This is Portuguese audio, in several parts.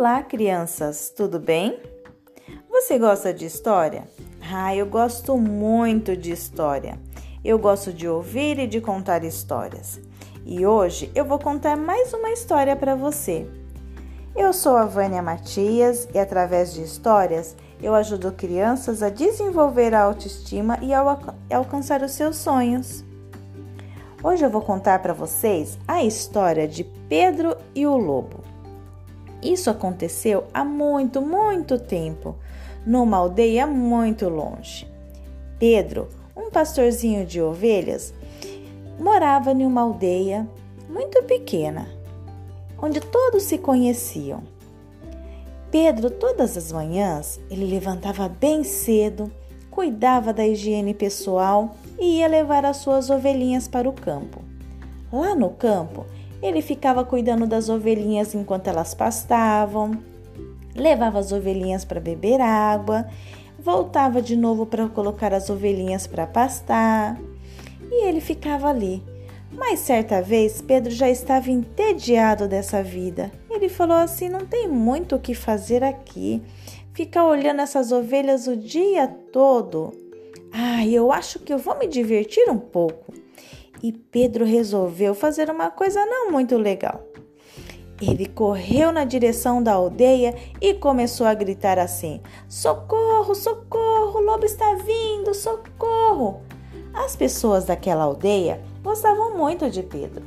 Olá, crianças, tudo bem? Você gosta de história? Ah, eu gosto muito de história. Eu gosto de ouvir e de contar histórias. E hoje eu vou contar mais uma história para você. Eu sou a Vânia Matias e através de histórias eu ajudo crianças a desenvolver a autoestima e a alcançar os seus sonhos. Hoje eu vou contar para vocês a história de Pedro e o Lobo. Isso aconteceu há muito, muito tempo, numa aldeia muito longe. Pedro, um pastorzinho de ovelhas, morava em uma aldeia muito pequena, onde todos se conheciam. Pedro, todas as manhãs, ele levantava bem cedo, cuidava da higiene pessoal e ia levar as suas ovelhinhas para o campo. Lá no campo, ele ficava cuidando das ovelhinhas enquanto elas pastavam, levava as ovelhinhas para beber água, voltava de novo para colocar as ovelhinhas para pastar e ele ficava ali. Mas certa vez Pedro já estava entediado dessa vida. Ele falou assim: não tem muito o que fazer aqui. Ficar olhando essas ovelhas o dia todo. Ah, eu acho que eu vou me divertir um pouco e Pedro resolveu fazer uma coisa não muito legal. Ele correu na direção da aldeia e começou a gritar assim: Socorro, socorro, o lobo está vindo, socorro! As pessoas daquela aldeia gostavam muito de Pedro.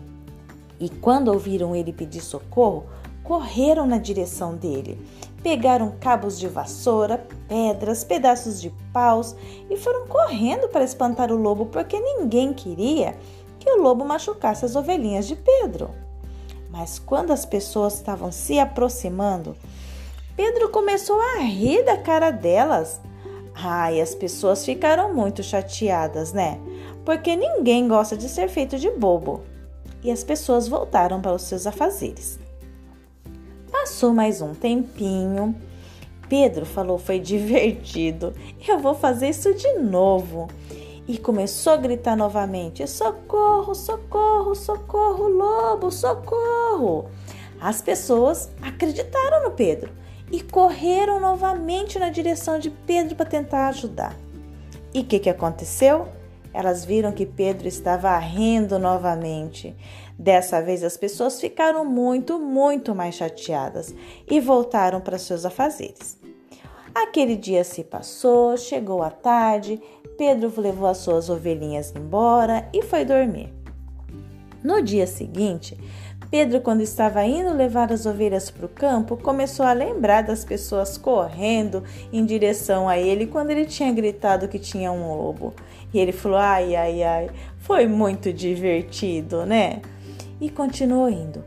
E quando ouviram ele pedir socorro, correram na direção dele. Pegaram cabos de vassoura, pedras, pedaços de paus e foram correndo para espantar o lobo porque ninguém queria que o lobo machucasse as ovelhinhas de Pedro. Mas quando as pessoas estavam se aproximando, Pedro começou a rir da cara delas. Ai, as pessoas ficaram muito chateadas, né? Porque ninguém gosta de ser feito de bobo. E as pessoas voltaram para os seus afazeres. Passou mais um tempinho. Pedro falou: Foi divertido, eu vou fazer isso de novo e começou a gritar novamente: Socorro, socorro, socorro, lobo, socorro! As pessoas acreditaram no Pedro e correram novamente na direção de Pedro para tentar ajudar. E o que, que aconteceu? Elas viram que Pedro estava rindo novamente. Dessa vez as pessoas ficaram muito, muito mais chateadas e voltaram para seus afazeres. Aquele dia se passou, chegou a tarde Pedro levou as suas ovelhinhas embora e foi dormir. No dia seguinte, Pedro, quando estava indo levar as ovelhas para o campo, começou a lembrar das pessoas correndo em direção a ele quando ele tinha gritado que tinha um lobo. E ele falou: ai, ai, ai, foi muito divertido, né? E continuou indo.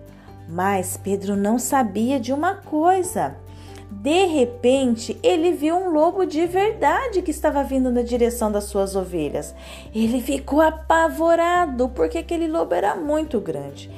Mas Pedro não sabia de uma coisa. De repente, ele viu um lobo de verdade que estava vindo na direção das suas ovelhas. Ele ficou apavorado porque aquele lobo era muito grande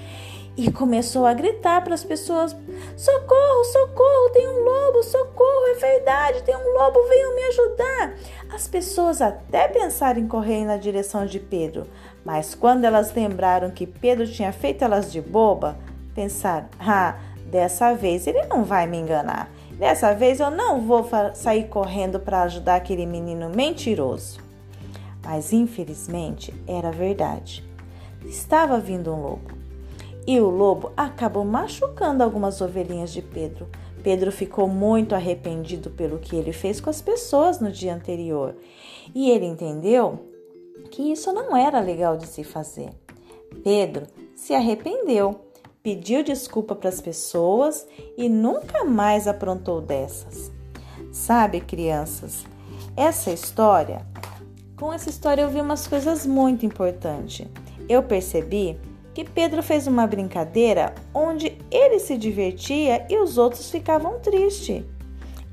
e começou a gritar para as pessoas: Socorro, socorro, tem um lobo, socorro, é verdade, tem um lobo, venham me ajudar. As pessoas até pensaram em correr na direção de Pedro, mas quando elas lembraram que Pedro tinha feito elas de boba, pensaram: Ah, dessa vez ele não vai me enganar. Dessa vez eu não vou sair correndo para ajudar aquele menino mentiroso. Mas infelizmente era verdade. Estava vindo um lobo. E o lobo acabou machucando algumas ovelhinhas de Pedro. Pedro ficou muito arrependido pelo que ele fez com as pessoas no dia anterior. E ele entendeu que isso não era legal de se fazer. Pedro se arrependeu pediu desculpa para as pessoas e nunca mais aprontou dessas. Sabe, crianças, essa história, com essa história eu vi umas coisas muito importantes. Eu percebi que Pedro fez uma brincadeira onde ele se divertia e os outros ficavam tristes.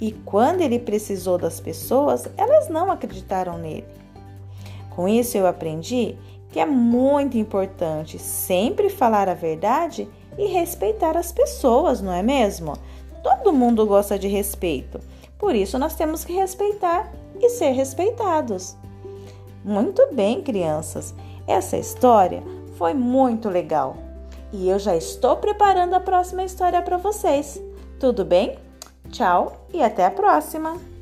E quando ele precisou das pessoas, elas não acreditaram nele. Com isso eu aprendi que é muito importante sempre falar a verdade e respeitar as pessoas, não é mesmo? Todo mundo gosta de respeito, por isso nós temos que respeitar e ser respeitados. Muito bem, crianças, essa história foi muito legal e eu já estou preparando a próxima história para vocês. Tudo bem? Tchau e até a próxima!